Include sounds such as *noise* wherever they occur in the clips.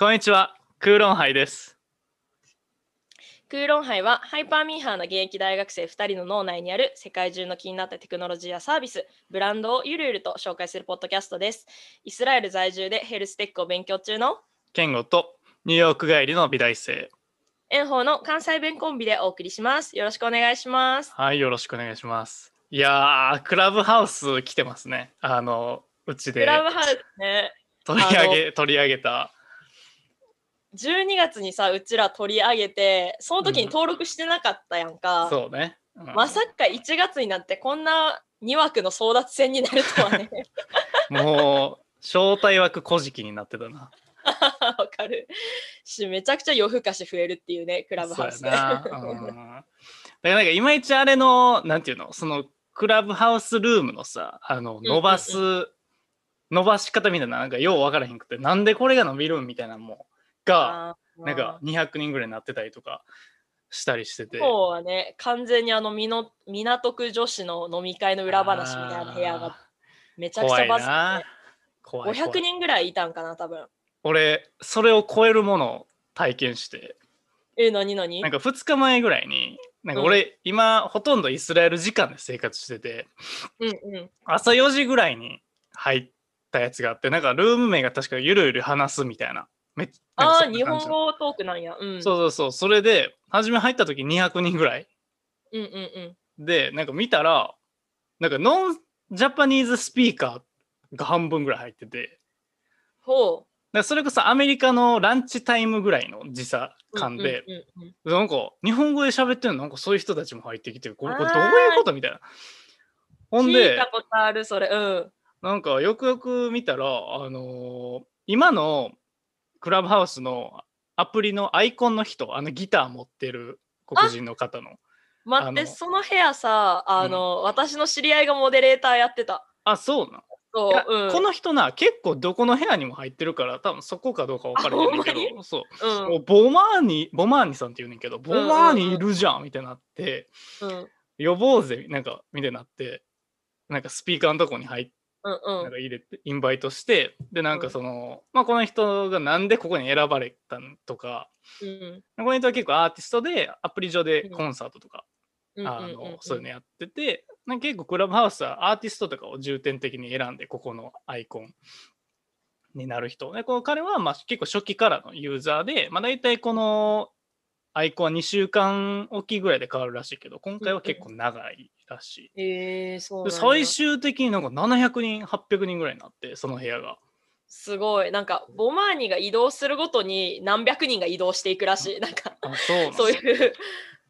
こんにちは、クーロンハイです。クーロンハイはハイパーミーハーな現役大学生2人の脳内にある世界中の気になったテクノロジーやサービス、ブランドをゆるゆると紹介するポッドキャストです。イスラエル在住でヘルステックを勉強中のケンゴとニューヨーク帰りの美大生。炎鵬の関西弁コンビでお送りします。よろしくお願いします。はい、よろしくお願いします。いやー、クラブハウス来てますね。あの、うちクでラブハウスね、取り上げ、取り上げた。12月にさ、うちら取り上げて、その時に登録してなかったやんか。そうね。うんまさか1月になってこんな2枠の争奪戦になるとはね。*laughs* もう、招待枠古事記になってたな。*laughs* わかる。し、めちゃくちゃ夜更かし増えるっていうね、クラブハウスで。だからなんかいまいちあれの、なんていうの、そのクラブハウスルームのさ、あの、ん伸ばす、伸ばし方みたいな、なんかよう分からへんくて、なんでこれが伸びるんみたいなのも、が、なんか200人ぐらいになってたりとかしたりしてて。今日はね、完全にあのみの港区女子の飲み会の裏話みたいな部屋がめちゃくちゃバズなって、怖い怖い500人ぐらいいたんかな、多分。俺それを超えるものを体験して。え、なになんか2日前ぐらいになんかうん。俺、今ほとんどイスラエル時間で生活してて。うんうん。朝4時ぐらいに入ったやつがあってなんかルーム名が確かゆるゆる話すみたいなめああ、日本語トークなんや。うん。そうそうそうそれで初め入った時200人ぐらいうんうんうん。でなんか見たらなんかノンジャパニーズスピーカーが半分ぐらい入っててほだからそれこそアメリカのランチタイムぐらいの時差う。感で、なんか日本語で喋ってるのなんかそういう人たちも入ってきてこれこれどういうことみたいな。ほん聞いでたことある、それ。うん。なんかよくよく見たら、あのー今のクラブハウスのアプリのアイコンの人あのギター持ってる黒人の方の。待って、その部屋さ、あの、私の知り合いがモデレーターやってた。あそうなんそう、うん。この人な結構どこの部屋にも入ってるから多分そこかどうか分からへんけど *laughs* そう。うん。ボマーニボマーニさんって言うねんけどボマーニいるじゃんみたいになって。うん。呼ぼうぜなんかみたいになってなんかスピーカーのとこに入ってうんうんなんか入れてインバイトしてでなんかうん。その、まあこの人がなんでここに選ばれたんとかうんこの人は結構アーティストでアプリ上でうん。コンサートとか、うん。あのそういうのやっててなんか結構クラブハウスはアーティストとかを重点的に選んでここのアイコンになる人。でこの彼はまあ結構初期からのユーザーで、まあ、大体このアイコンは2週間おきぐらいで変わるらしいけど今回は結構長いらしい。えー、そう最終的になんか700人800人ぐらいになってその部屋が。すごい。なんかボマーニが移動するごとに何百人が移動していくらしい。なんかあそうそういう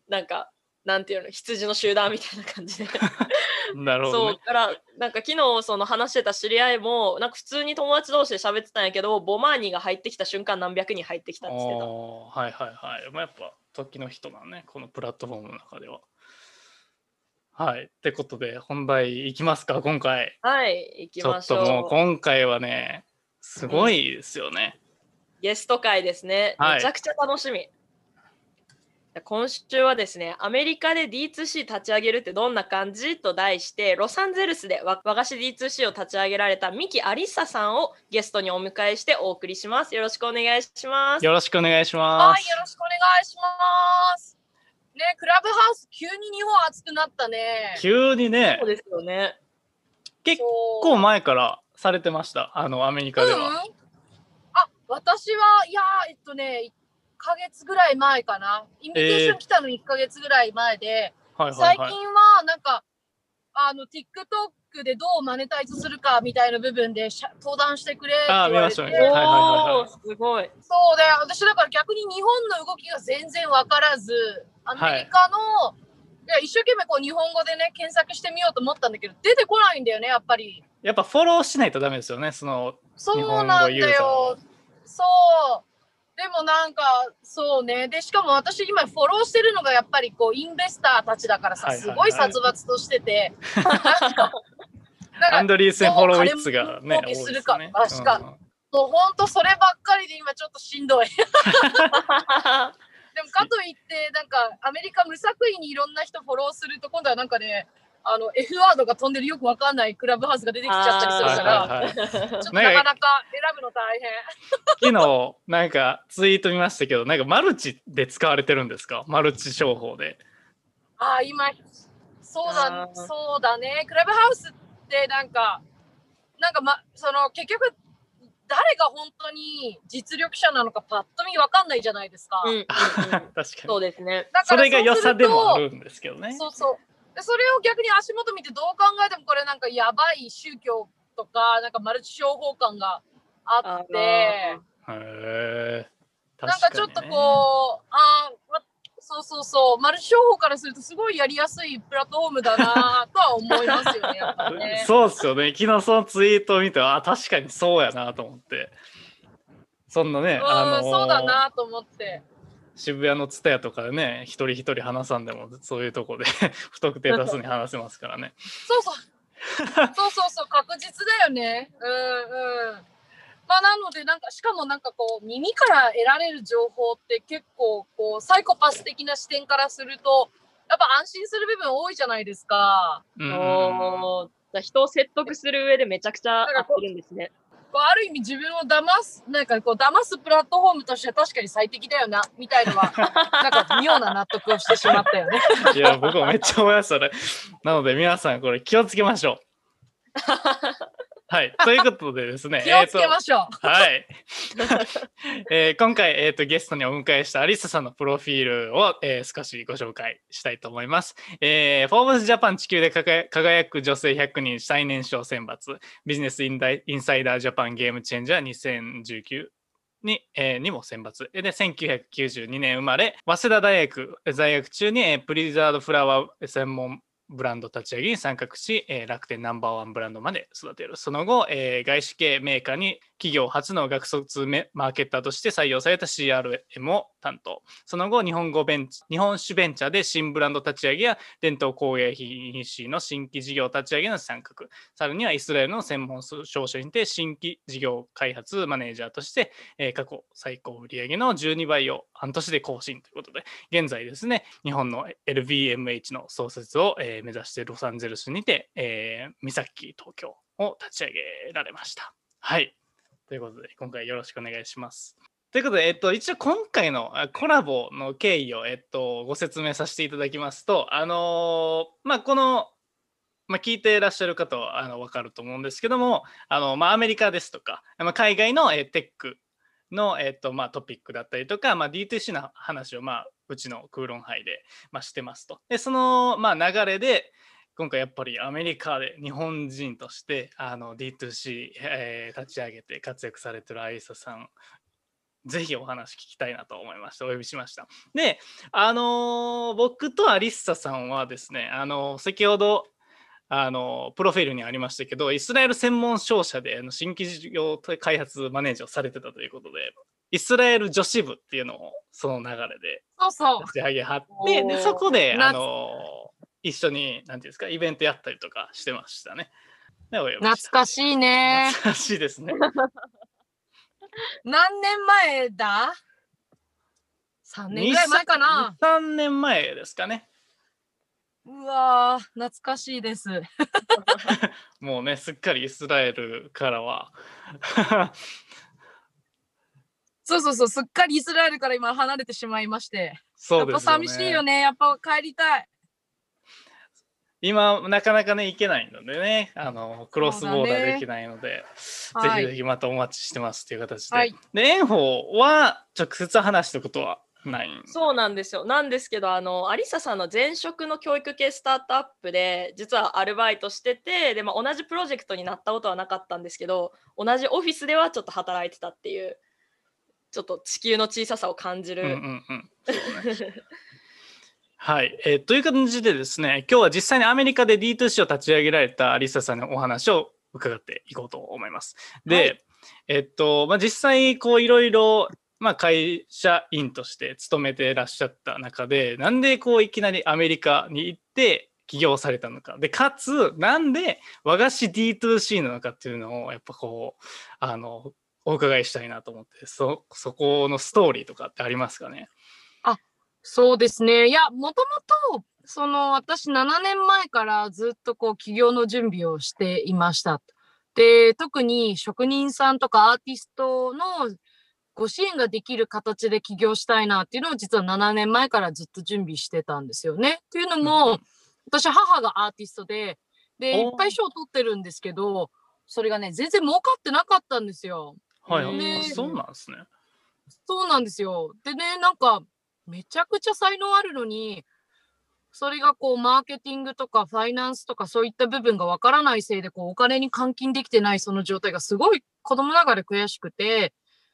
なんかなんていうの羊の集団みたいな感じで。*laughs* なるほどね。そうだからなんか昨日その話してた知り合いもなんか普通に友達同士で喋ってたんやけどボマーニが入ってきた瞬間何百人入ってきたって言ってた。はいはいはい。まあやっぱ時の人なんねこのプラットフォームの中では。はい。ってことで本題いきますか今回。はい行きちょっとましょうもう今回はねすごいですよね、ゲスト会ですね。はい。めちゃくちゃ楽しみ。今週はですね、アメリカで D2C 立ち上げるってどんな感じと題して、ロサンゼルスで和和菓子 D2C を立ち上げられたミキ・アリッサさんをゲストにお迎えしてお送りします。よろしくお願いします。よろしくお願いしまはい、すよろしくお願いします。ね、クラブハウス急に日本暑くなったね。急にねそうですよね。結構前からされてましたあのアメリカでは、うん、あ、私はいやえっとね、1ヶ月ぐらい前かな。インビテーション来たの1ヶ月ぐらい前で、はいはいはい最近はなんかあの TikTok でどうマネタイズするかみたいな部分でしゃ登壇してくれって言われて。あ見ましたねおはいはいはいはいーすごい。そうで、私だから逆に日本の動きが全然分からず、アメリカの、い、や一生懸命こう日本語でね、検索してみようと思ったんだけど、出てこないんだよね、やっぱり。やっぱフォローしないとダメですよねそのそう日本なんだ語ユーザーよ。そう。でもなんか、そうね。で、しかも私今フォローしてるのがやっぱりこう、インベスターたちだからさ、すごい殺伐としてて、*laughs* なんか、アンドリーセン・ホロウィッツがねどう金儲けするかね。確か。もうほんとそればっかりで今ちょっとしんどい。*laughs* でもかといってなんかアメリカ無作為にいろんな人フォローすると今度はなんかねあの F ワードが飛んでるよくわかんないクラブハウスが出てきちゃったりするから、はいはいはいちょっとなかなか選ぶの大変。昨日なんかツイート見ましたけどなんかマルチで使われてるんですか？マルチ商法でああ、今、そうだそうだね。クラブハウスってなんか、なんかま、その結局、誰が本当に実力者なのかパッと見わかんないじゃないですか。うんうんうん *laughs* 確かそにうですね。だそれが良さでもある。るんですけどねそうそう。でそれを逆に足元見てどう考えてもこれなんかやばい宗教とか、なんかマルチ商法感があって、なんかちょっとこう、あーわそうそうそう、マルチ商法からするとすごいやりやすいプラットフォームだなとは思いますよね、やっぱりね。*laughs* そうっすよね。昨日そのツイートを見てあ確かにそうやなと思って。そんなね、うん、あのーそうだなと思って。渋谷のツタヤとかでね一人一人話さんでもそういうとこで *laughs* 不特定多数に話せますからねそうそう。そうそうそう、確実だよね。うんうん。まあなので、なんか、しかもなんかこう、耳から得られる情報って結構、こう、サイコパス的な視点からすると、やっぱ安心する部分多いじゃないですか。うんう人を説得する上でめちゃくちゃ合ってるんですね。こうある意味自分を騙す、なんかこう、騙すプラットフォームとしては確かに最適だよな、みたいのは、*laughs* なんか妙な納得をしてしまったよね。いや僕もめっちゃ思いましたねなので皆さんこれ気をつけましょう *laughs* はいということでですね *laughs* 気をつけましょう。はい。*laughs* えー今回、えーと、ゲストにお迎えしたアリサさんのプロフィールを、えー少しご紹介したいと思います。えー、フォーブスジャパン地球で輝輝く女性100人最年少選抜ビジネスインダイインサイダージャパンゲームチェンジャー2019に,、えーにも選抜で1992年生まれ早稲田大学在学中に、えープリザードフラワー専門ブランド立ち上げに参画し、えー楽天ナンバーワンブランドまで育てる。その後、えー外資系メーカーに企業初の学卒メマーケッターとして採用された CRM を担当。その後、日本語ベンチ日本酒ベンチャーで新ブランド立ち上げや伝統工芸品種の新規事業立ち上げの参画。さらにはイスラエルの専門商社にて新規事業開発マネージャーとして、えー過去最高売上の12倍を半年で更新ということで、現在ですね、日本の LVMH の創設を、えー目指してロサンゼルスにて、えー、三崎東京を立ち上げられました。はい。ということで、今回よろしくお願いします。ということで、えっと、一応今回のコラボの経緯を、えっと、ご説明させていただきますと、あのーまあ、この、まあ、聞いていらっしゃる方はあの分かると思うんですけども、あのまあ、アメリカですとか、まあ、海外の、えテックの、えっとまあ、トピックだったりとか、まあ、D2C の話を、まあ、うちのクーロンハイで、まあ、してますと。で、その、まあ、流れで、今回やっぱりアメリカで日本人としてあの D2C、えー立ち上げて活躍されてるアイサさん、ぜひお話聞きたいなと思いまして、お呼びしました。で、あのー僕とアリッサさんはですね、あのー先ほど、あのープロフィールにありましたけど、イスラエル専門商社で新規事業開発マネージャーをされてたということで、イスラエル女子部っていうのをその流れでそうそう。立ち上げはって、おーでそこで、なあのー一緒に、なんていうんですか、イベントやったりとかしてましたね。懐かしいね。懐かしいですね。何年前だ ?3 年ぐらい前かな。3年前ですかね。うわー、懐かしいです。*laughs* もうね、すっかりイスラエルからは。そうそうそう、すっかりイスラエルから今離れてしまいまして。そうですよね。やっぱ寂しいよね。やっぱ帰りたい。今、なかなかね、行けないのでね、あのクロスボーダーできないので、はいぜひぜひまたお待ちしてますっていう形で。はいで、炎鵬は直接話したことはないんそうなんですよ。なんですけど、あの、アリサさんの前職の教育系スタートアップで、実はアルバイトしてて、で、まあ、同じプロジェクトになったことはなかったんですけど、同じオフィスではちょっと働いてたっていう、ちょっと地球の小ささを感じる。うんうんうん。*laughs* はい、えーという感じでですね、今日は実際にアメリカで D2C を立ち上げられたアリサさんのお話を伺っていこうと思います。で、はいえっと、まあ、実際こういろいろ、まあ、会社員として勤めてらっしゃった中で、なんでこういきなりアメリカに行って起業されたのか。で、かつ、なんで和菓子 D2C なのかっていうのを、やっぱこう、あの、お伺いしたいなと思って、そ、そこのストーリーとかってありますかね？そうですね。いや、もともと、その私7年前からずっとこう起業の準備をしていました。で、特に職人さんとかアーティストのご支援ができる形で起業したいなっていうのを実は7年前からずっと準備してたんですよね。っていうのも、私母がアーティストで、で、いっぱい賞を取ってるんですけど、それがね、全然儲かってなかったんですよ。はいそうなんですね。そうなんですよ。でね、なんか、めちゃくちゃ才能あるのに、それがこう、マーケティングとかファイナンスとかそういった部分がわからないせいで、こう、お金に換金できてないその状態がすごい子供ながら悔しくて、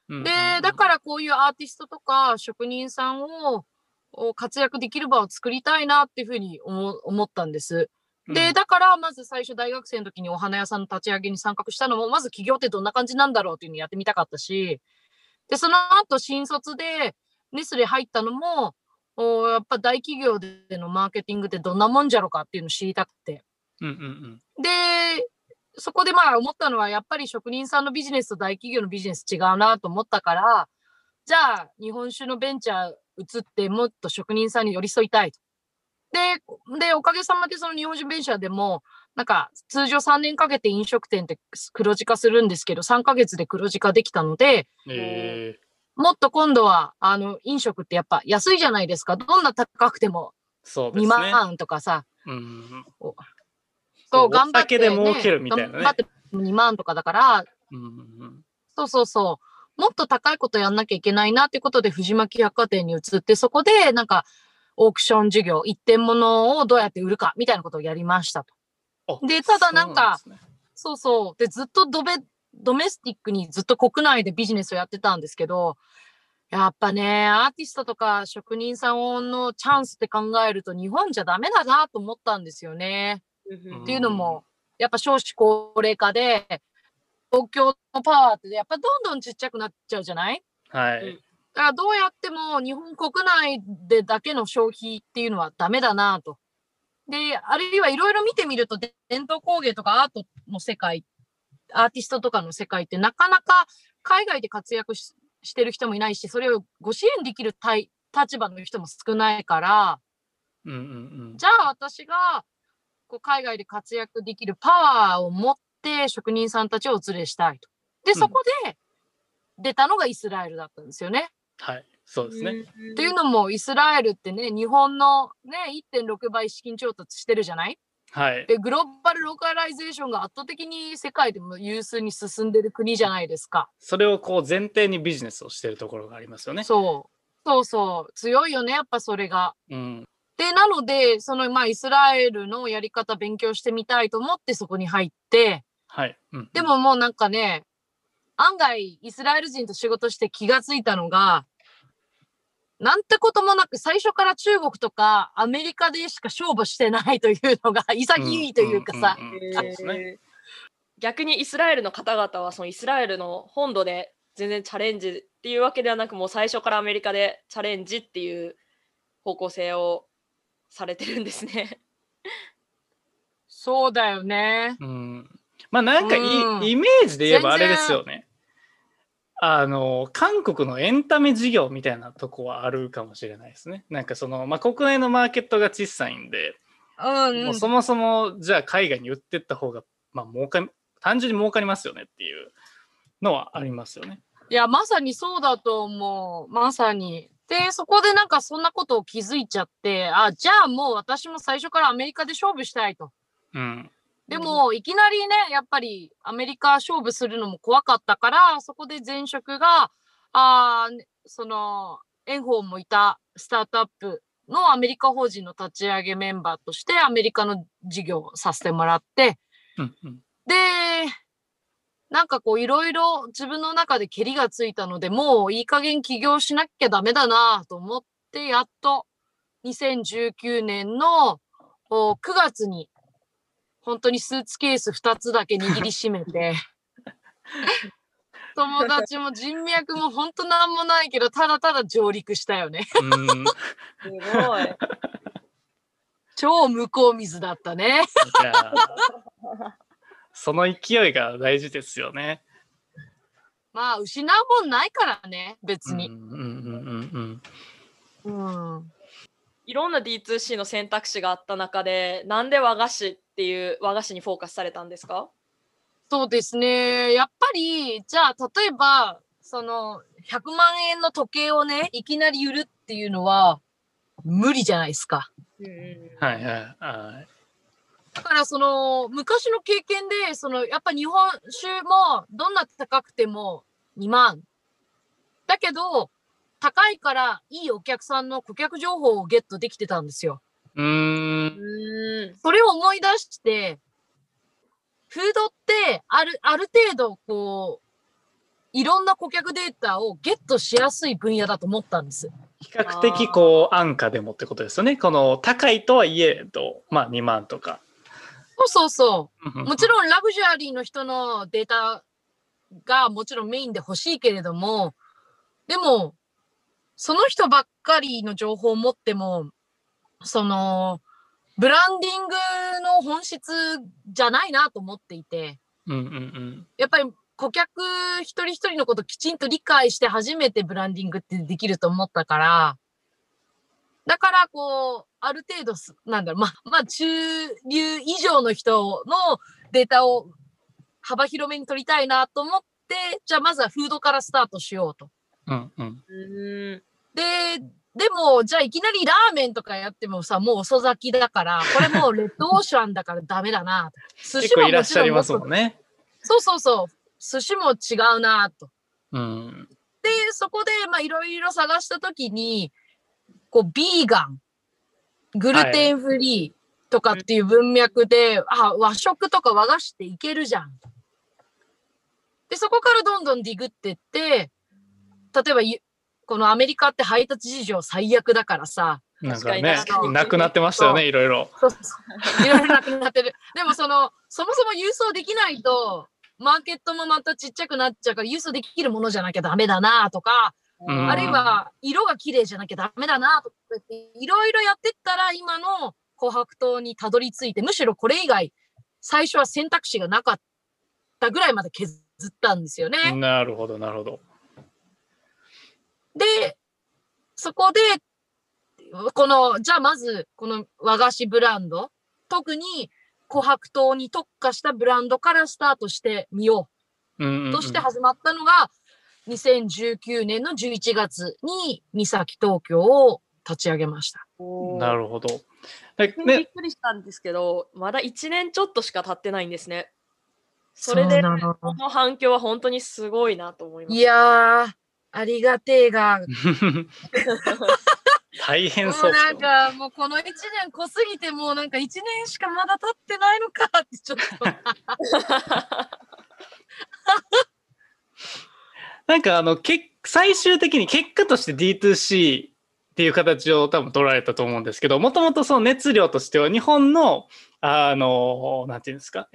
で、だからこういうアーティストとか職人さんをを活躍できる場を作りたいなっていうふうに思思ったんです。で、うんだからまず最初大学生の時にお花屋さんの立ち上げに参画したのも、まず起業ってどんな感じなんだろうっていうのをやってみたかったし、で、その後新卒でネスレ入ったのも、おやっぱ大企業でのマーケティングってどんなもんじゃろかっていうのを知りたくて。うんうんうんで、そこでまあ思ったのは、やっぱり職人さんのビジネスと大企業のビジネス違うなと思ったから、じゃあ日本酒のベンチャー移ってもっと職人さんに寄り添いたいと。で、で、おかげさまでその日本酒ベンチャーでも、なんか通常3年かけて飲食店って黒字化するんですけど、3ヶ月で黒字化できたので、えもっと今度は、あの、飲食ってやっぱ安いじゃないですか。どんな高くてもー、そうです2ね。万とかさ、うんそう、お頑張って、酒で儲けるみたいなね頑張って2万とかだから、うんうんそうそうそう。もっと高いことやんなきゃいけないなっていうことで、藤巻百貨店に移って、そこでなんか、オークション事業、一点物をどうやって売るかみたいなことをやりましたと。あでただなんかそうそう。で、ずっとドベドメスティックにずっと国内でビジネスをやってたんですけど、やっぱね、アーティストとか職人さんのチャンスって考えると日本じゃダメだなと思ったんですよね。うんっていうのも、やっぱ少子高齢化で、東京のパワーってやっぱどんどんちっちゃくなっちゃうじゃない？はい。だからどうやっても日本国内でだけの消費っていうのはダメだなと。で、あるいはいろいろ見てみると、で伝統工芸とかアートの世界、アーティストとかの世界ってなかなか海外で活躍ししてる人もいないし、それをご支援できる対立場の人も少ないから、うんうんうん。じゃあ私がこう海外で活躍できるパワーを持って職人さんたちをお連れしたいと。で、うんそこで出たのがイスラエルだったんですよね。はい。そうですね。っていうのもイスラエルってね、日本のね、1.6倍資金調達してるじゃない？はい。で、グローバルローカライゼーションが圧倒的に世界でも有数に進んでる国じゃないですか。それをこう前提にビジネスをしてるところがありますよね。そう。そうそう。強いよね、やっぱそれが。うん。で、なので、そのまあイスラエルのやり方勉強してみたいと思ってそこに入って、はい。うんで、ももうなんかね、案外イスラエル人と仕事して気がついたのが、なんてこともなく最初から中国とかアメリカでしか勝負してないというのが潔いというかさ、逆にイスラエルの方々はそのイスラエルの本土で全然チャレンジっていうわけではなくもう最初からアメリカでチャレンジっていう方向性をされてるんですね。そうだよね。うん。まあなんかい、うんイメージで言えばあれですよね。あの、韓国のエンタメ事業みたいなとこはあるかもしれないですね。なんかその、まあ国内のマーケットが小さいんで、うん、うん。もうそもそもじゃあ海外に売ってった方が、まあ儲か、単純に儲かりますよねっていうのはありますよね。いや、まさにそうだと思う。まさに。で、そこでなんかそんなことを気づいちゃって、あ、じゃあもう私も最初からアメリカで勝負したいと。うん。でも、いきなりね、やっぱりアメリカ勝負するのも怖かったから、そこで前職が、あその、炎鵬もいたスタートアップのアメリカ法人の立ち上げメンバーとしてアメリカの事業をさせてもらって、うんうん。で、なんかこういろいろ自分の中で蹴りがついたので、もういい加減起業しなきゃダメだなと思って、やっと2019年のお9月に本当にスーツケース2つだけ握りしめて、*laughs* 友達も人脈も本当なんもないけど、ただただ上陸したよね。うん、すごい。超向こう水だったね。その勢いが大事ですよね。まあ、失うもんないからね、別に。うんうんうんうんうん。うんいろんな D2C の選択肢があった中で、なんで和菓子っていう和菓子にフォーカスされたんですか？そうですね。やっぱり、じゃあ、例えば、その、100万円の時計をね、いきなり売るっていうのは、無理じゃないですか。はいはいはい。だから、その、昔の経験で、その、やっぱ日本酒も、どんな高くても2万。だけど、高いから、いいお客さんの顧客情報をゲットできてたんですよ。うーん。うん。それを思い出して、フードって、ある、ある程度、こう、いろんな顧客データをゲットしやすい分野だと思ったんです。比較的こう安価でもってことですよね。この高いとはいえど、まあ2万とか。そうそうそう。もちろろんラグジュアリーの人のデータがもちろんメインで欲しいけれども、でも、その人ばっかりの情報を持っても、その、ブランディングの本質じゃないなと思っていて、ん。うんうんうん。やっぱり顧客一人一人のことをきちんと理解して初めてブランディングってできると思ったから、だからこう、ある程度す、なんだろう、まあ、*laughs* まあ、中流以上の人のデータを幅広めに取りたいなと思って、じゃあまずはフードからスタートしようと。うんうん。うん。で、でも、じゃあいきなりラーメンとかやってもさ、もう遅咲きだから、これもうレッドオーシャンだからダメだな。寿 *laughs* 結構いらっしゃいもますもんね。そうそうそう。寿司も違うなと。うん。で、そこで、まあ、いろいろ探したときに、こう、ビーガン、グルテンフリーとかっていう文脈で、あ、和食とか和菓子っていけるじゃん。で、そこからどんどんディグってって、例えばゆ、このアメリカって配達事情最悪だからさ、なんかねなくなってましたよね、いろいろ。そうそういろいろなくなってる。*laughs* でもその、そもそも郵送できないと、マーケットもまたちっちゃくなっちゃうから、郵送できるものじゃなきゃダメだなとか、うんあるいは色が綺麗じゃなきゃダメだなとかっていろいろやってったら今の琥珀糖にたどり着いてむしろこれ以外最初は選択肢がなかったぐらいまで削ったんですよね。なるほど、なるほど。でそこでこのじゃあまずこの和菓子ブランド特に琥珀糖に特化したブランドからスタートしてみようんうんううんとして始まったのが2019年の11月に三崎東京を立ち上げました。なるほど。でびっね、くりしたんですけど、まだ1年ちょっとしか経ってないんですね。それで、この反響は本当にすごいなと思います。いやー、ありがてえが、*laughs* 大変もそう。うですよなんかもうこの1年濃すぎてもうなんか1年しかまだ経ってないのかってちょっと。*laughs* なんかあのけ最終的に結果として D2C っていう形を多分取られたと思うんですけどもともとその熱量としては日本のあのなんていうんですか？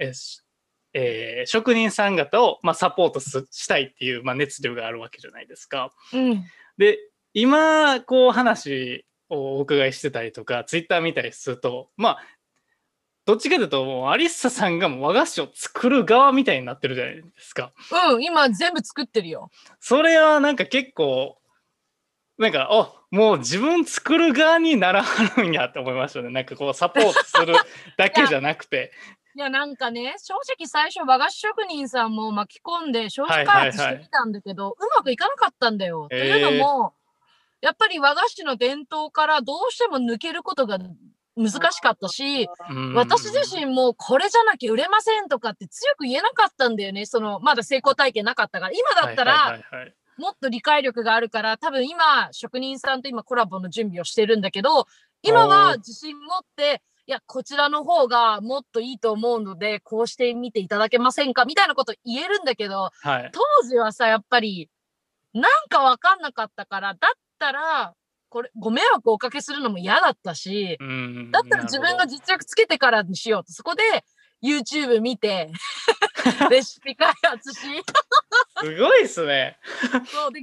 えー職人さん方を、まあ、サポートすしたいっていう、まあ、熱量があるわけじゃないですか。うん。で今こう話をお伺いしてたりとかツイッター見たりするとまあどっちかというともうアリッサさんがもう和菓子を作る側みたいになってるじゃないですか。うん、今全部作ってるよ。それはなんか結構なんかあもう自分作る側にならはるんやって思いましたねなんかこうサポートするだけじゃなくて *laughs* いやなんかね、正直最初和菓子職人さんも巻き込んで商品はい開はいはい発してきたんだけど、うまくいかなかったんだよ。へーというのも、やっぱり和菓子の伝統からどうしても抜けることが難しかったし、うん私自身もこれじゃなきゃ売れませんとかって強く言えなかったんだよね。その、まだ成功体験なかったから。今だったら、はいはいはいはいもっと理解力があるから、多分今、職人さんと今コラボの準備をしてるんだけど、今は自信持って、いや、こちらの方がもっといいと思うので、こうしてみていただけませんか？みたいなこと言えるんだけど、はい。当時はさ、やっぱり、なんかわかんなかったから、だったら、これ、ご迷惑をおかけするのも嫌だったし、うんだったら自分が実力つけてからにしようと。そこで YouTube 見て、*laughs* レシピ開発し、すごいですね。そうで、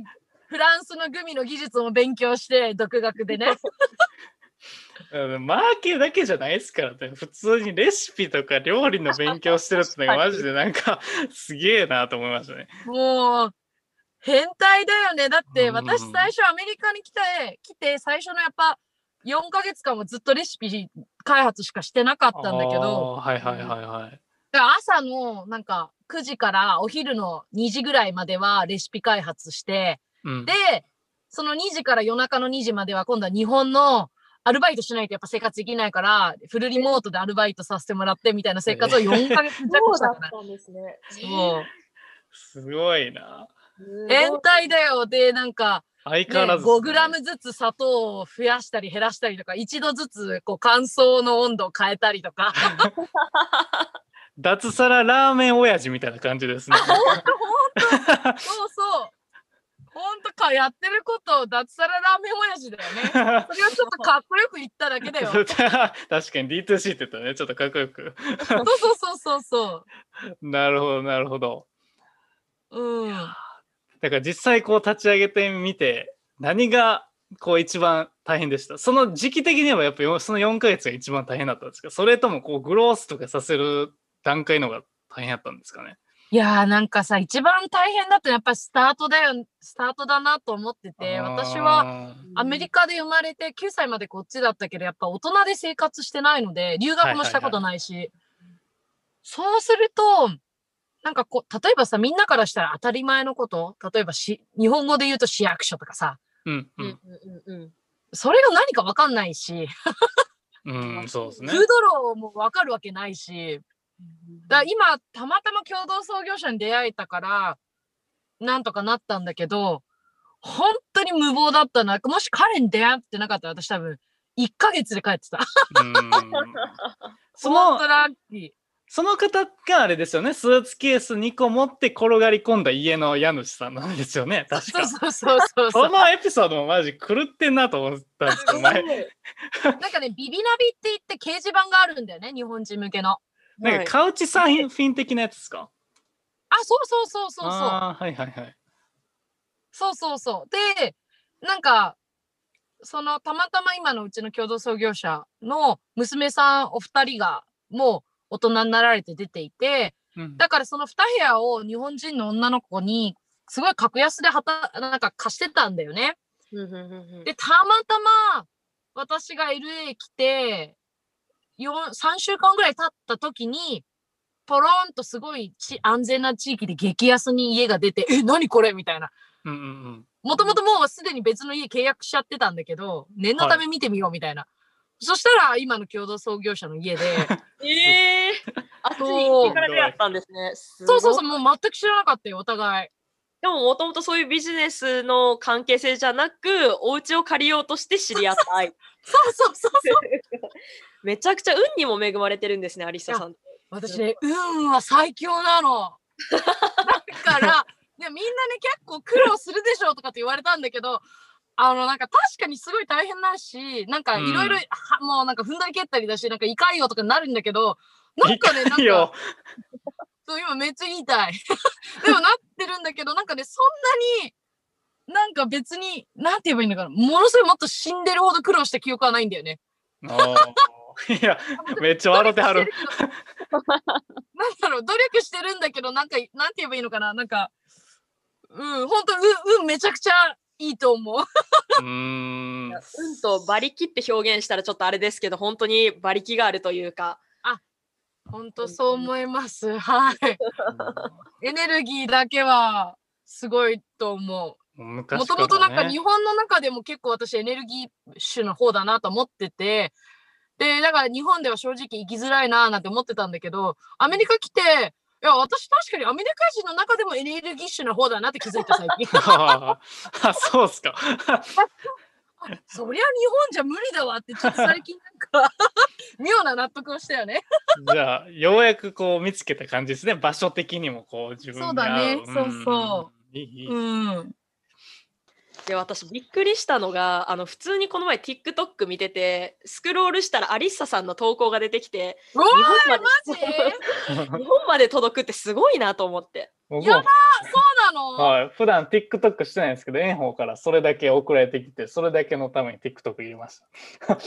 フランスのグミの技術も勉強して、独学でね。*laughs* うんマーケだけじゃないですからね。普通にレシピとか料理の勉強してるってのがマジでなんかすげえなと思いましたね。もう、変態だよね。だってうん。私最初アメリカに来て、来て最初のやっぱ4ヶ月間はずっとレシピ開発しかしてなかったんだけど、はいはいはいはい。朝のなんか9時からお昼の2時ぐらいまではレシピ開発して、うん、で、その2時から夜中の2時までは今度は日本のアルバイトしないとやっぱ生活できないから、フルリモートでアルバイトさせてもらってみたいな生活を4ヶ月弱したから。たんですね。そう。すごいな。変態だよ。で、なんか、ね、相変わらずね、5グラムずつ砂糖を増やしたり減らしたりとか、一度ずつこう乾燥の温度を変えたりとか。*laughs* 脱サララーメン親父みたいな感じですね。そうそう。ほんとか、やってること、脱サララーメン親父だよね。*laughs* それをちょっとかっこよく言っただけだよ。*laughs* 確かに D2C って言ったらね、ちょっとかっこよく。そうそうそうそ *laughs* なるほど、なるほど。う。うん。だから実際こう立ち上げてみて、何がこう一番大変でした？その時期的にはやっぱよその4ヶ月が一番大変だったんですか？それともこうグロースとかさせる段階のが大変だったんですかね？いやーなんかさ、一番大変だったのはやっぱりスタートだよ、スタートだなと思ってて、私はは、アメリカで生まれて9歳までこっちだったけど、やっぱ大人で生活してないので、留学もしたことないし、そうすると、なんかこう、例えばさ、みんなからしたら当たり前のこと、例えばし、日本語で言うと市役所とかさ、うんううんんうんうん。それが何かわかんないし、うん、うん、そうですね。フードローもわかるわけないし、だ今、たまたま共同創業者に出会えたから、なんとかなったんだけど、本当に無謀だったな。もし彼に出会ってなかったら私多分、1ヶ月で帰ってた。うん *laughs* その本当ラッキー。その方があれですよねスーツケース2個持って転がり込んだ家の家主さんなんですよね確かそうそうそうそうそう。そのエピソードもマジ狂ってんなと思ったんですけど前なんかね、ビビナビって言って掲示板があるんだよね、日本人向けの。なんかカウチサーフィン的なやつですか？あ、そうそうそうそうそう。はいはいはいそうそうそう。で、なんか、そのたまたま今のうちの共同創業者の娘さんお二人がもう大人になられて出ていて、うんだからその2部屋を日本人の女の子にすごい格安ではたなんか貸してたんだよね。で、たまたま私が LA 来て、3週間ぐらい経った時に、ポロンとすごいち安全な地域で激安に家が出て、え、何これみたいな。もともともうすでに別の家契約しちゃってたんだけど、念のため見てみようみたいな。そしたら今の共同創業者の家で、*laughs* ええあっちにそう行ってから出会ったんですね。そうそうそう、う。もう全く知らなかったよ、お互い。でももともとそういうビジネスの関係性じゃなく、お家を借りようとして知り合った愛。*laughs* そうそうそうそう。*laughs* めちゃくちゃ運にも恵まれてるんですね、アリサさん。私ね、運は最強なの。だから、ね、みんなね、結構苦労するでしょとかって言われたんだけど、あの、なんか確かにすごい大変だし、なんかいろいろ、もうなんか踏んだり蹴ったりだし、なんか胃潰瘍とかになるんだけど、なんかね、なんいいよか、そう今めっちゃ言いたい。*laughs* でもなってるんだけど、なんかね、そんなに、なんか別に、なんて言えばいいのかな、ものすごいもっと死んでるほど苦労した記憶はないんだよね。*laughs* いやめっちゃ笑ってはる。*laughs* なんだろう、努力してるんだけど、なんか、なんて言えばいいのかな、なんか、うん、本当運、運めちゃくちゃいいと思う。うーん運と馬力って表現したらちょっとあれですけど、本当に馬力があるというか。本当そう思います。はい。エネルギーだけはすごいと思う。もともとなんか日本の中でも結構私エネルギッシュの方だなと思ってて、で、だから日本では正直生きづらいなーなんて思ってたんだけど、アメリカ来て、いや、私確かにアメリカ人の中でもエネルギッシュな方だなって気づいた最近。*laughs* ああそうっすか。そりゃ日本じゃ無理だわってちょっと最近なんか *laughs* 妙な納得をしたよね。じゃあようやくこう見つけた感じですね。場所的にもこう自分に合そうだね。ん。そうそいいいい。うん。で私びっくりしたのがあの普通にこの前 TikTok 見ててスクロールしたらアリッサさんの投稿が出てきて日本までマジ？*laughs* 日本まで届くってすごいなと思ってやばそうなの、はい、普段 TikTok してないんですけど、炎鵬からそれだけ送られてきて、それだけのために TikTok 入れました。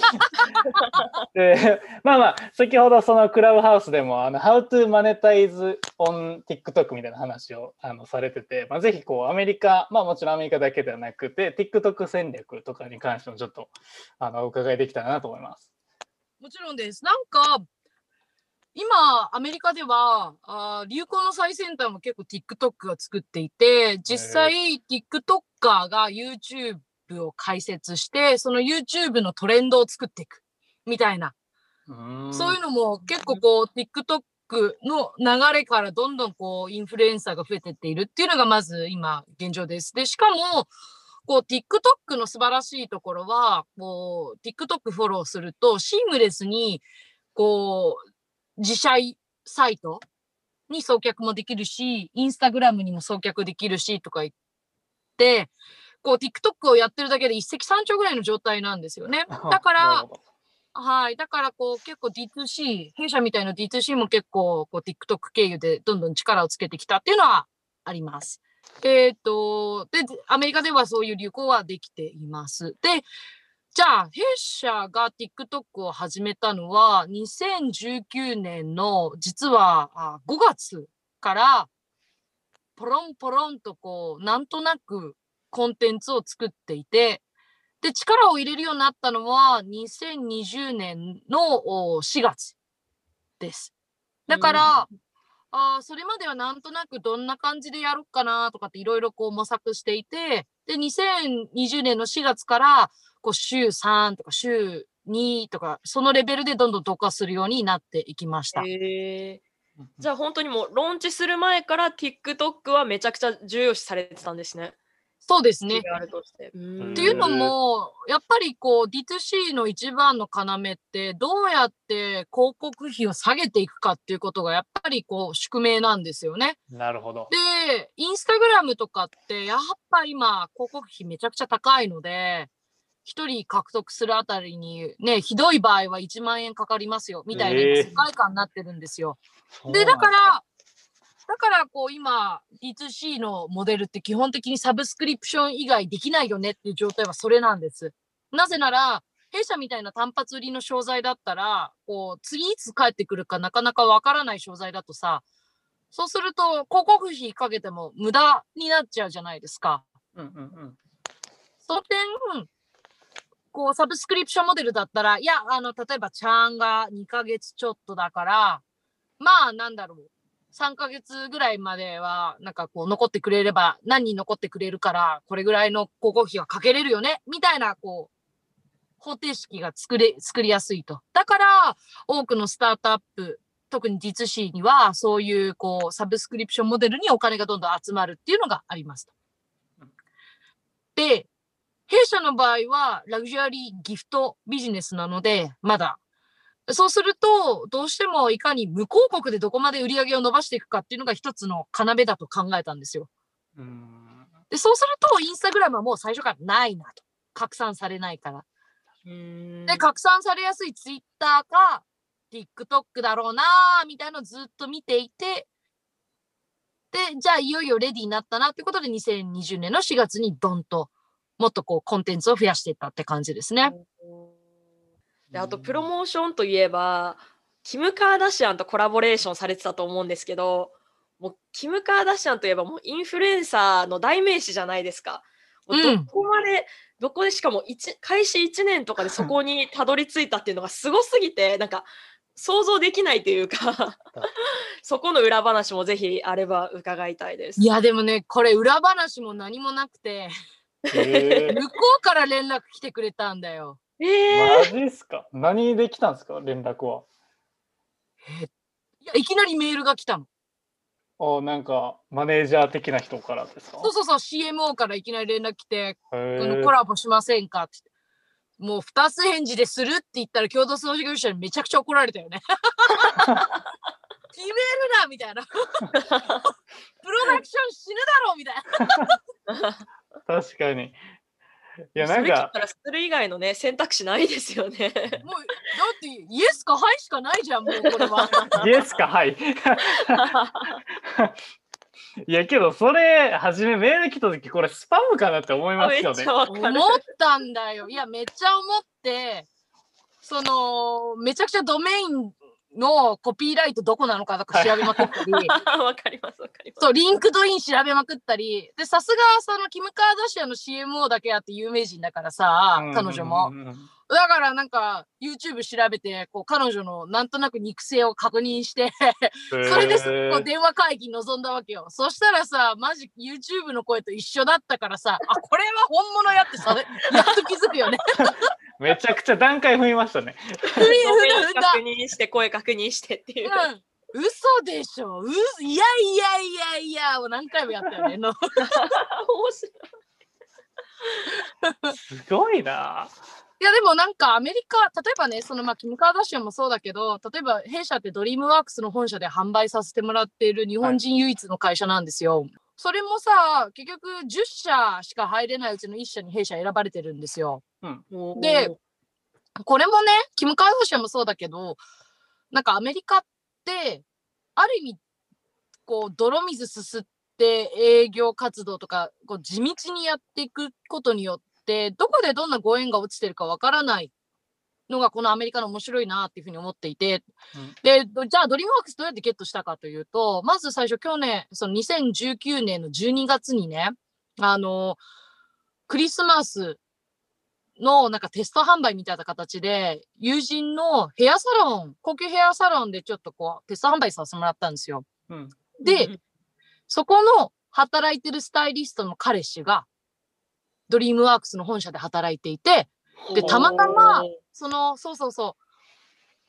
*laughs* でまあまあ、先ほどそのクラブハウスでも、あの How to monetize on TikTok みたいな話をあのされてて、まあ、ぜひこうアメリカ、まあもちろんアメリカだけではなくて、TikTok 戦略とかに関してもちょっとあのお伺いできたらなと思います。もちろんです。なんか、今、アメリカでは、あー流行の最先端も結構 TikTok が作っていて、実際 TikToker が YouTube を開設して、その YouTube のトレンドを作っていくみたいな、そういうのも結構こう TikTok の流れからどんどんこうインフルエンサーが増えてっているっていうのがまず今現状です。で、しかも、こう TikTok の素晴らしいところは、こう TikTok フォローするとシームレスにこう自社サイト？に送客もできるし、インスタグラムにも送客できるしとか言って、こう TikTok をやってるだけで一石三鳥ぐらいの状態なんですよね。だからはい。だから、こう、結構 D2C、弊社みたいな D2C も結構、こう、TikTok 経由でどんどん力をつけてきたっていうのはあります。えっ、と、で、アメリカではそういう流行はできています。で、じゃあ、弊社が TikTok を始めたのは、2019年の、実はあ5月から、ポロンポロンとこう、なんとなくコンテンツを作っていて、で、力を入れるようになったのは2020年のお4月です。だから、あーそれまではなんとなくどんな感じでやろうかなとかっていろいろこう模索していて、で、2020年の4月から、こう週3とか週2とか、そのレベルでどんどん同化するようになっていきました。じゃあ本当にもうローンチする前から TikTok はめちゃくちゃ重要視されてたんですね。そうですね。というのも、やっぱりこう D2C の一番の要って、どうやって広告費を下げていくかっていうことが、やっぱりこう宿命なんですよね。なるほど。で、インスタグラムとかって、やっぱ今、広告費めちゃくちゃ高いので、一人獲得するあたりに、ね、ひどい場合は1万円かかりますよ、みたいな世界観になってるんですよ。そうで、だから、だからこう今、D2C のモデルって基本的にサブスクリプション以外できないよねっていう状態はそれなんです。なぜなら、弊社みたいな単発売りの商材だったら、こう、次いつ帰ってくるかなかなかわからない商材だとさ、そうすると広告費かけても無駄になっちゃうじゃないですか。うんうんうん。その点、こう、サブスクリプションモデルだったら、いや、あの、例えば、チャンが2ヶ月ちょっとだから、まあ、なんだろう。3ヶ月ぐらいまでは、なんかこう、残ってくれれば、何人残ってくれるから、これぐらいの広告費はかけれるよね、みたいな、こう、方程式が作れ、作りやすいと。だから、多くのスタートアップ、特に D2C には、そういう、こう、サブスクリプションモデルにお金がどんどん集まるっていうのがありますと。で、弊社の場合は、ラグジュアリーギフトビジネスなので、まだ。そうすると、どうしてもいかに無広告でどこまで売り上げを伸ばしていくかっていうのが一つの要だと考えたんですよ。うんで、そうすると、インスタグラムはもう最初からないなと。拡散されないから。で、拡散されやすいツイッターか、TikTok だろうなーみたいなのをずっと見ていて、で、じゃあいよいよレディーになったなってことで、2020年の4月にドンと、もっとこう、コンテンツを増やしていったって感じですね。であとプロモーションといえばキム・カーダシアンとコラボレーションされてたと思うんですけどもうキム・カーダシアンといえばもうインフルエンサーの代名詞じゃないですか。もううんどこまで、どこでしかも一開始1年とかでそこにたどり着いたっていうのがすごすぎて *laughs* なんか想像できないというかそこの裏話もぜひあれば伺いたいです。いや、でもね、これ裏話も何もなくて、え向こうから連絡来てくれたんだよ。えー、ーマジっすか？何できたんですか？連絡は。いや、いきなりメールが来たの。おなんかマネージャー的な人からですか？そうそうそう、CMO からいきなり連絡来て、へこーのコラボしませんか？って言って。もう二つ返事でするって言ったら共同創業者にめちゃくちゃ怒られたよね。決めるなみたいな。*laughs* プロダクション死ぬだろうみたいな。*laughs* 確かに。いや、なんかそれ聞いた、らする以外のね選択肢ないですよね。もう、だってイエスかハイしかないじゃん、もうこれは。*laughs* イエスか、はい。いやけどそれ初めメール来た時これスパムかなって思いますよね思る。ったんだよ。いや、めっちゃ思って、その、めちゃくちゃドメインのコピーライトどこなのかとか調べまくったり、*laughs* わかりますわかります。そう、 LinkedIn 調べまくったり、で、さすが、その、キム・カーダシアンの CMO だけあって有名人だからさ、彼女もう。んうんうんだからなんか、YouTube 調べて、こう、彼女のなんとなく肉声を確認して、それでこう電話会議に臨んだわけよ。そしたらさ、マジ YouTube の声と一緒だったからさ、あ、これは本物やってさ、*laughs* やっと気づくよね。めちゃくちゃ段階踏みましたね。ふみドメインふだ確認して声確認してっていう。うん。嘘でしょういやいやいやいやを何回もやったよね。の *laughs* 面白いすごいな。いやでもなんかアメリカ、例えばね、そのまあキム・カーダシアンもそうだけど、例えば弊社ってドリームワークスの本社で販売させてもらっている日本人唯一の会社なんですよ。それもさ、結局10社しか入れないうちの1社に弊社選ばれてるんですよ。でこれもね、キム・カーダシアンもそうだけど、なんかアメリカって、ある意味、こう、泥水すすって営業活動とか、こう地道にやっていくことによって、どこでどんなご縁が落ちてるかわからないのが、このアメリカの面白いなっていうふうに思っていて、うん。で、どじゃあドリームワークスどうやってゲットしたかというと、まず最初去年、その2019年の12月にね、あの、クリスマスのなんかテスト販売みたいな形で、友人のヘアサロン、高級ヘアサロンでちょっとこうテスト販売させてもらったんですよ。うん。で、そこの働いてるスタイリストの彼氏が、ドリームワークスの本社で働いていて、でたまたまその、そうそうそ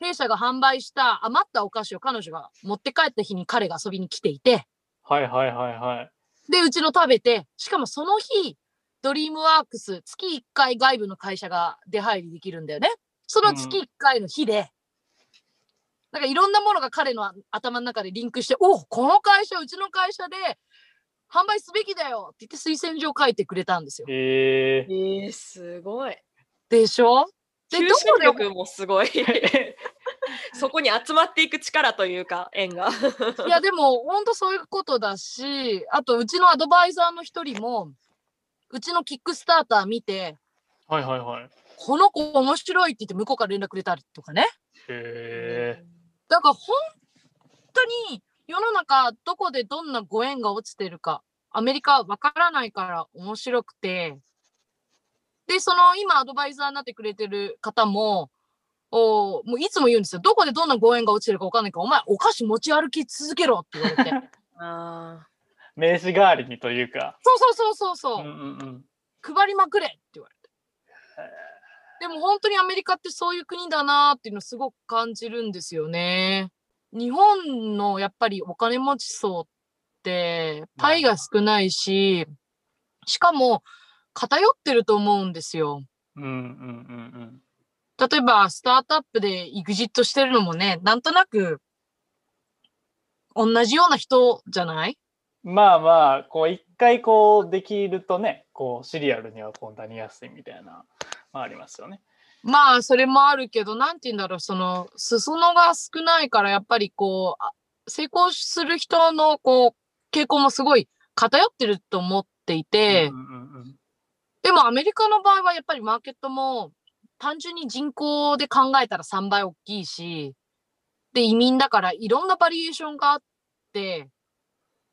う、弊社が販売した余ったお菓子を彼女が持って帰った日に彼が遊びに来ていて、はいはいはいはい。で、うちの食べて、しかもその日、ドリームワークス、月1回外部の会社が出入りできるんだよね。その月1回の日で、なんかいろんなものが彼の頭の中でリンクして、おこの会社、うちの会社で販売すべきだよって言って推薦状を書いてくれたんですよ。ええー、すごい。でしょ？で、求どこで心力もすごい。*laughs* そこに集まっていく力というか、縁が。いやでも本当そういうことだしあとうちのアドバイザーの一人もうちのキックスターター見てはいはいはい。この子面白いって言って向こうから連絡くれたりとかねへえ。だから本当に世の中どこでどんなご縁が落ちてるかアメリカはわからないから面白くてでその今アドバイザーになってくれてる方もおもういつも言うんですよどこでどんなご縁が落ちてるかわかんないからお前お菓子持ち歩き続けろって言われて *laughs* あ名刺代わりにというか。そうそうそうそうそう、うんうんうん。配りまくれって言われて。でも本当にアメリカってそういう国だなっていうのをすごく感じるんですよね。日本のやっぱりお金持ち層ってパイが少ないし、しかも偏ってると思うんですよ。うんうんうん例えばスタートアップでエグジットしてるのもね、なんとなく同じような人じゃない？うん。まあまあ、こう一回こうできるとね、こうシリアルにはこうなりやすいみたいな、まあありますよね。まあ、それもあるけど、なんて言うんだろう、その、裾野が少ないから、やっぱりこう、あ成功する人の、こう、傾向もすごい偏ってると思っていて、うんうんうんでもアメリカの場合はやっぱりマーケットも、単純に人口で考えたら3倍大きいし、で、移民だからいろんなバリエーションがあって、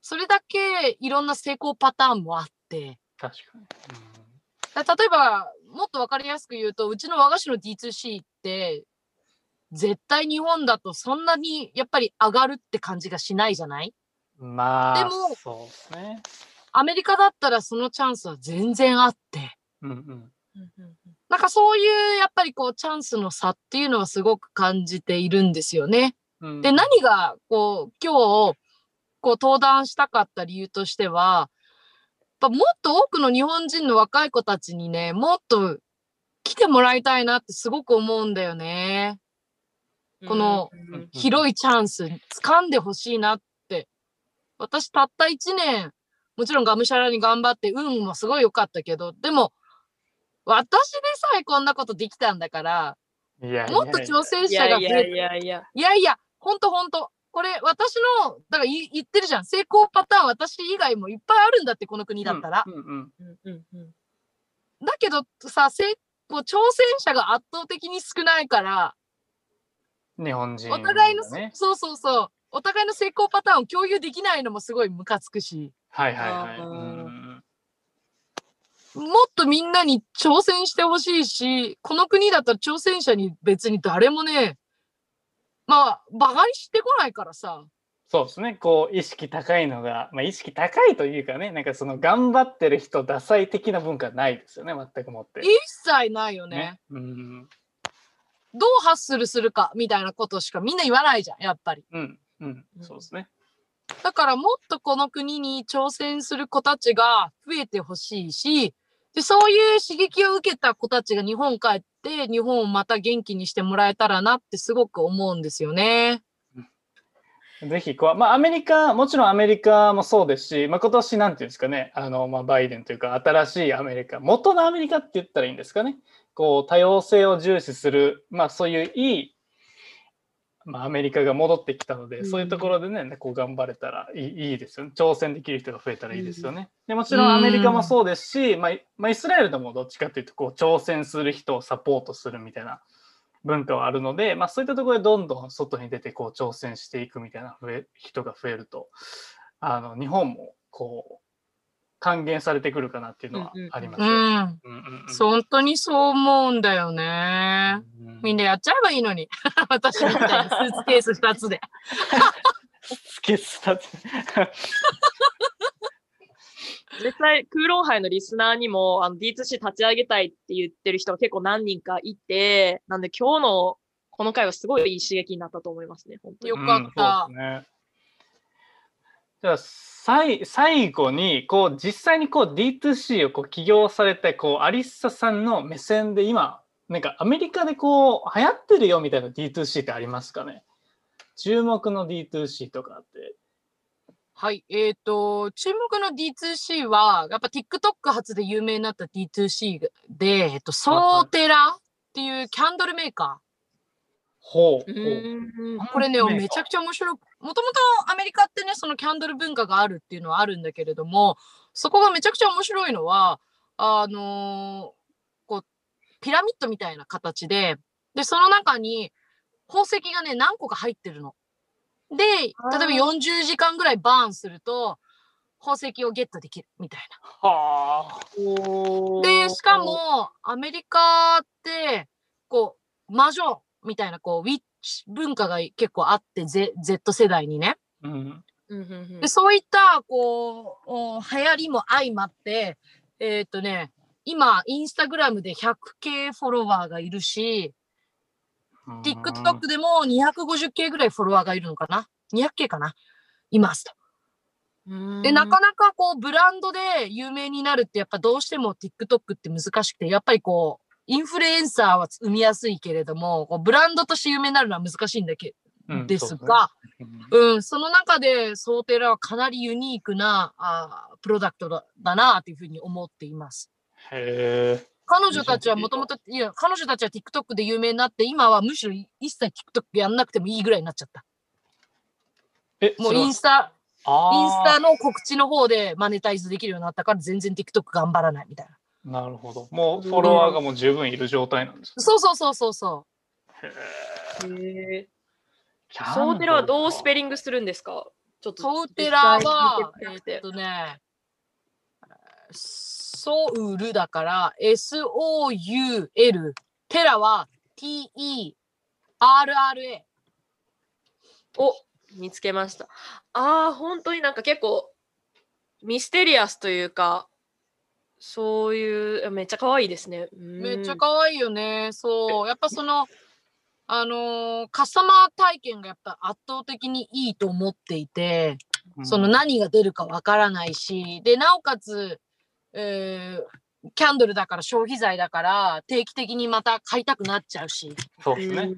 それだけいろんな成功パターンもあって、確かに。だ例えば、もっとわかりやすく言うと、うちの和菓子の D2C って、絶対日本だとそんなにやっぱり上がるって感じがしないじゃない？うんまあ、でもそうですね。アメリカだったらそのチャンスは全然あって。うんうん。なんかそういうやっぱりこうチャンスの差っていうのはすごく感じているんですよね。うんで、何がこう今日こう登壇したかった理由としては、ぱもっと多くの日本人の若い子たちにね、もっと来てもらいたいなってすごく思うんだよね。この広いチャンス掴んでほしいなって。私たった1年、もちろんがむしゃらに頑張って運もすごい良かったけど、でも私でさえこんなことできたんだから、いやいやいやもっと挑戦い者が増えいやいやいや。いやいや、ほんとほんと。これ私の、だから言言ってるじゃん。成功パターン私以外もいっぱいあるんだって、この国だったら。だけどさ、成功、挑戦者が圧倒的に少ないから、日本人、お互いの、ね。そうそうそう。お互いの成功パターンを共有できないのもすごいムカつくし、はいはいはい。もっとみんなに挑戦してほしいし、この国だったら挑戦者に別に誰もね、まあ、バカにしてこないからさ。そうですね。こう、意識高いのが、まあ、意識高いというかね、なんかその頑張ってる人、ダサい的な文化ないですよね、全くもって。一切ないよね。うん。どうハッスルするかみたいなことしかみんな言わないじゃん、やっぱり。うん。うん。そうですね。だからもっとこの国に挑戦する子たちが増えてほしいし、で、そういう刺激を受けた子たちが日本帰って、日本をまた元気にしてもらえたらなってすごく思うんですよね。ぜひこう、まあ、アメリカ、もちろんアメリカもそうですし、まあ、今年なんていうんですかね、あの、まあ、バイデンというか、新しいアメリカ、元のアメリカって言ったらいいんですかね。こう、多様性を重視する、まあ、そういういい、まあ、アメリカが戻ってきたので、うんそういうところでね、こう頑張れたらいいいいですよね。挑戦できる人が増えたらいいですよね。でもちろんアメリカもそうですし、まあ、いまあ、イスラエルでもどっちかというと、こう、挑戦する人をサポートするみたいな文化はあるので、まあ、そういったところでどんどん外に出てこう挑戦していくみたいな増え人が増えるとあの日本もこう還元されてくるかなっていうのはあります。うんうんうんそう本当にそう思うんだよね。うんみんなやっちゃえばいいのに。*laughs* 私みたいにスーツケース2つで。スケスタ実際、空論杯のリスナーにも、あの、D2C 立ち上げたいって言ってる人が結構何人かいて、なんで今日のこの回はすごいいい刺激になったと思いますね、本当に。よかったうんそうですね。じゃあ最最後にこう実際にこう D2C をこう起業されてこうアリッサさんの目線で今なんかアメリカでこう流行ってるよみたいな D2C ってありますかね？注目の D2C とかって？はい。えっ、と、注目の D2C は、やっぱ TikTok 発で有名になった D2C で、えっと、ソーテラっていうキャンドルメーカほう。うほう。これね、めちゃくちゃ面白く、もともとアメリカってね、そのキャンドル文化があるっていうのはあるんだけれども、そこがめちゃくちゃ面白いのは、あのーこう、ピラミッドみたいな形で、で、その中に宝石がね、何個か入ってるの。で、例えばあー40時間ぐらいバーンすると、宝石をゲットできるみたいな。で、しか、も、アメリカって、こう、魔女みたいな、こう、ウィッチ文化が結構あって、Z, Z 世代にね。うん。うんうんうんで、そういった、こう、お流行りも相まって、えーっとね、今、インスタグラムで 100K フォロワーがいるし、TikTok でも 250K ぐらいフォロワーがいるのかな ?200K かな？いますと。うんで、なかなかこう、ブランドで有名になるって、やっぱどうしても TikTok って難しくて、やっぱりこう、インフルエンサーは生みやすいけれども、こうブランドとして有名になるのは難しいんだけうんですが、そうねうん、その中で、ソーテラはかなりユニークなあープロダクトだだなというふうに思っています。彼女たちはもともと、いや、彼女たちは TikTok で有名になって、今はむしろ一切 TikTok やんなくてもいいぐらいになっちゃった。え、もうインスタ、インスタの告知の方でマネタイズできるようになったから全然 TikTok 頑張らないみたいな。なるほど。もうフォロワーがもう十分いる状態なんですね。そうそうそうそうそへへえーソーテラはどうスペリングするんですか？ちょっう。とソーテラは、えーっとね、ソウルだから、S-O-U-L、テラは T-E-R-R-A。お見つけました。ああ、本当になんか結構ミステリアスというか、そういう、めっちゃ可愛いですね。めっちゃ。可愛いよね。そう。やっぱその、あのーカスタマー体験がやっぱ圧倒的にいいと思っていて、その何が出るかわからないし、で、なおかつ、えーキャンドルだから消費財だから定期的にまた買いたくなっちゃうし。そうですね。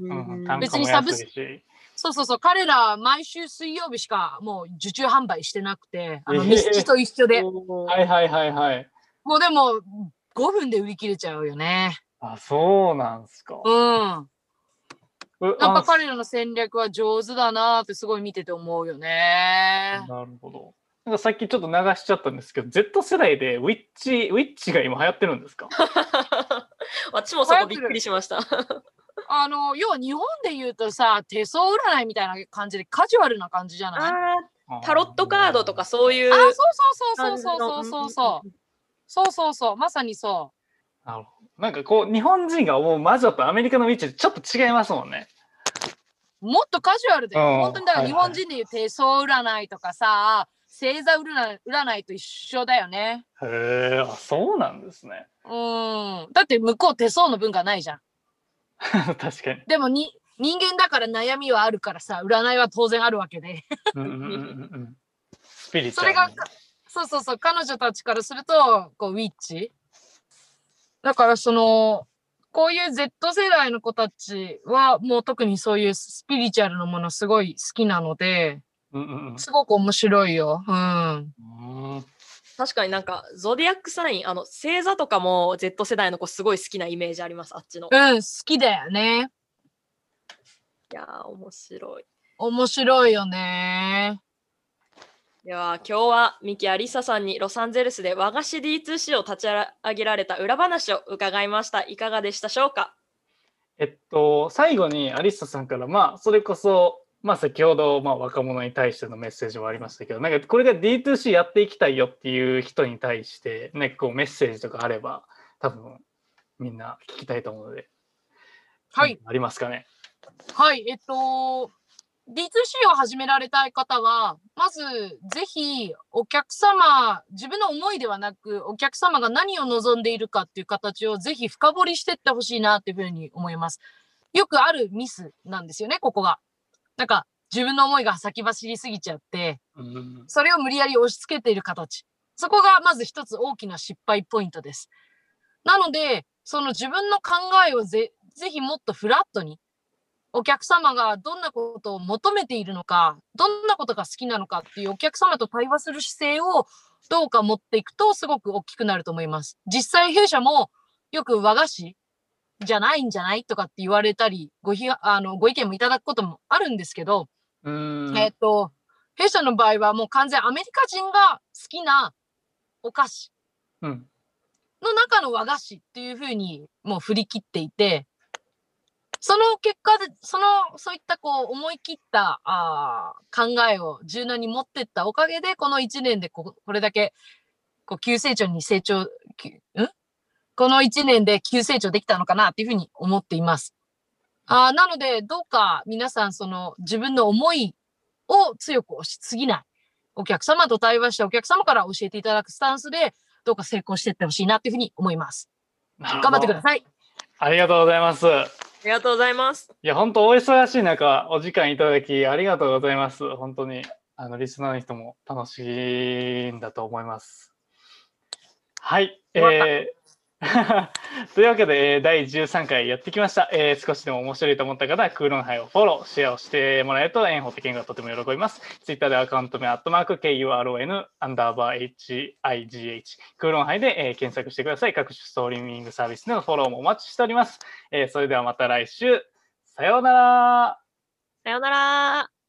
別にサブス安いし。そうそうそう、彼ら毎週水曜日しかもう受注販売してなくて、あの、えーミスチと一緒で、*laughs* はいはいはいはい。もうでも5分で売り切れちゃうよね。あ、そうなんすか。うん。うなんかあ彼らの戦略は上手だなってすごい見てて思うよね。なるほど。なんかさっきちょっと流しちゃったんですけど、Z 世代でウィッチ、ウィッチが今流行ってるんですか？*laughs* 私もそこびっくりしました。あの、要は日本で言うとさ、手相占いみたいな感じでカジュアルな感じじゃない？あータロットカードとかそういうあ、そうそうそう感じの。そうそうそうそう。そうそうそう、まさにそなるほど。なんかこう、日本人が思う魔女とアメリカのウィッチってちょっと違いますもんね。う。もっとカジュアルで、うん本当にだから日はいはい本人で言う手相占いとかさ、星座占い占いと一緒だよね。へえ、あ、そうなんですね。うん。だって向こう手相の文化ないじゃん。*laughs* 確かに。でもに人間だから悩みはあるからさ、占いは当然あるわけで。うんうんうんうんうん。スピリチュそれアルに。が、そうそうそう、彼女たちからすると、こう、ウィッチ？だから、その、こういう Z 世代の子たちは、もう特にそういうスピリチュアルのものすごい好きなので、うんうんうんすごく面白いよ。うん。うん。確かになんかゾディアックサインあの星座とかも Z 世代の子すごい好きなイメージありますあっちの。いうん、好きだよね。やー面白い。面白いよね。では今日はミキアリサさんにロサンゼルスで和菓子 D2C を立ち上げられた裏話を伺いました。いかがでしたでしょうか？えっと、最後にアリッサさんから、まあ、それこそ、まあ、先ほど、まあ、若者に対してのメッセージもありましたけど、なんか、これが D2C やっていきたいよっていう人に対して、ね、こう、メッセージとかあれば、多分、みんな聞きたいと思うので。はい。ありますかね？はい、えっと、D2C を始められたい方は、まず、ぜひ、お客様、自分の思いではなく、お客様が何を望んでいるかっていう形をぜひ深掘りしていってほしいなっていうふうに思います。よくあるミスなんですよね、ここが。なんか、自分の思いが先走りすぎちゃって、うん。それを無理やり押し付けている形。そこがまず一つ大きな失敗ポイントです。なので、その自分の考えをぜぜひもっとフラットに、お客様がどんなことを求めているのか、どんなことが好きなのかっていうお客様と対話する姿勢をどうか持っていくとすごく大きくなると思います。実際弊社もよく和菓子じゃないんじゃないとかって言われたり、ごひあのご意見もいただくこともあるんですけど、うん。えっと、弊社の場合はもう完全アメリカ人が好きなお菓子うん。の中の和菓子っていうふうにもう振り切っていて、その結果で、その、そういったこう思い切ったあー考えを柔軟に持ってったおかげで、この1年でここれだけこう急成長に成長、きん？この1年で急成長できたのかなっていうふうに思っています。あーなので、どうか皆さんその自分の思いを強く押しすぎない。お客様と対話してお客様から教えていただくスタンスで、どうか成功していってほしいなっていうふうに思います。頑頑張ってください。ありがとうございます。ありがとうございます。いや、本当お忙しい中、お時間いただきありがとうございます。本当に、あの、リスナーの人も楽しいんだと思います。はい。えー *laughs* というわけで、第13回やってきました。えー少しでも面白いと思った方は、クーロンハイをフォロー、シェアをしてもらえると、エンホテケンがとても喜びます。ツイッターでアカウント名、アットマーク、KURON、アンダーバー HIGH、クーロンハイで、えー検索してください。各種ストリーミングサービスでのフォローもお待ちしております。えーそれではまた来週。さようなら。さようなら。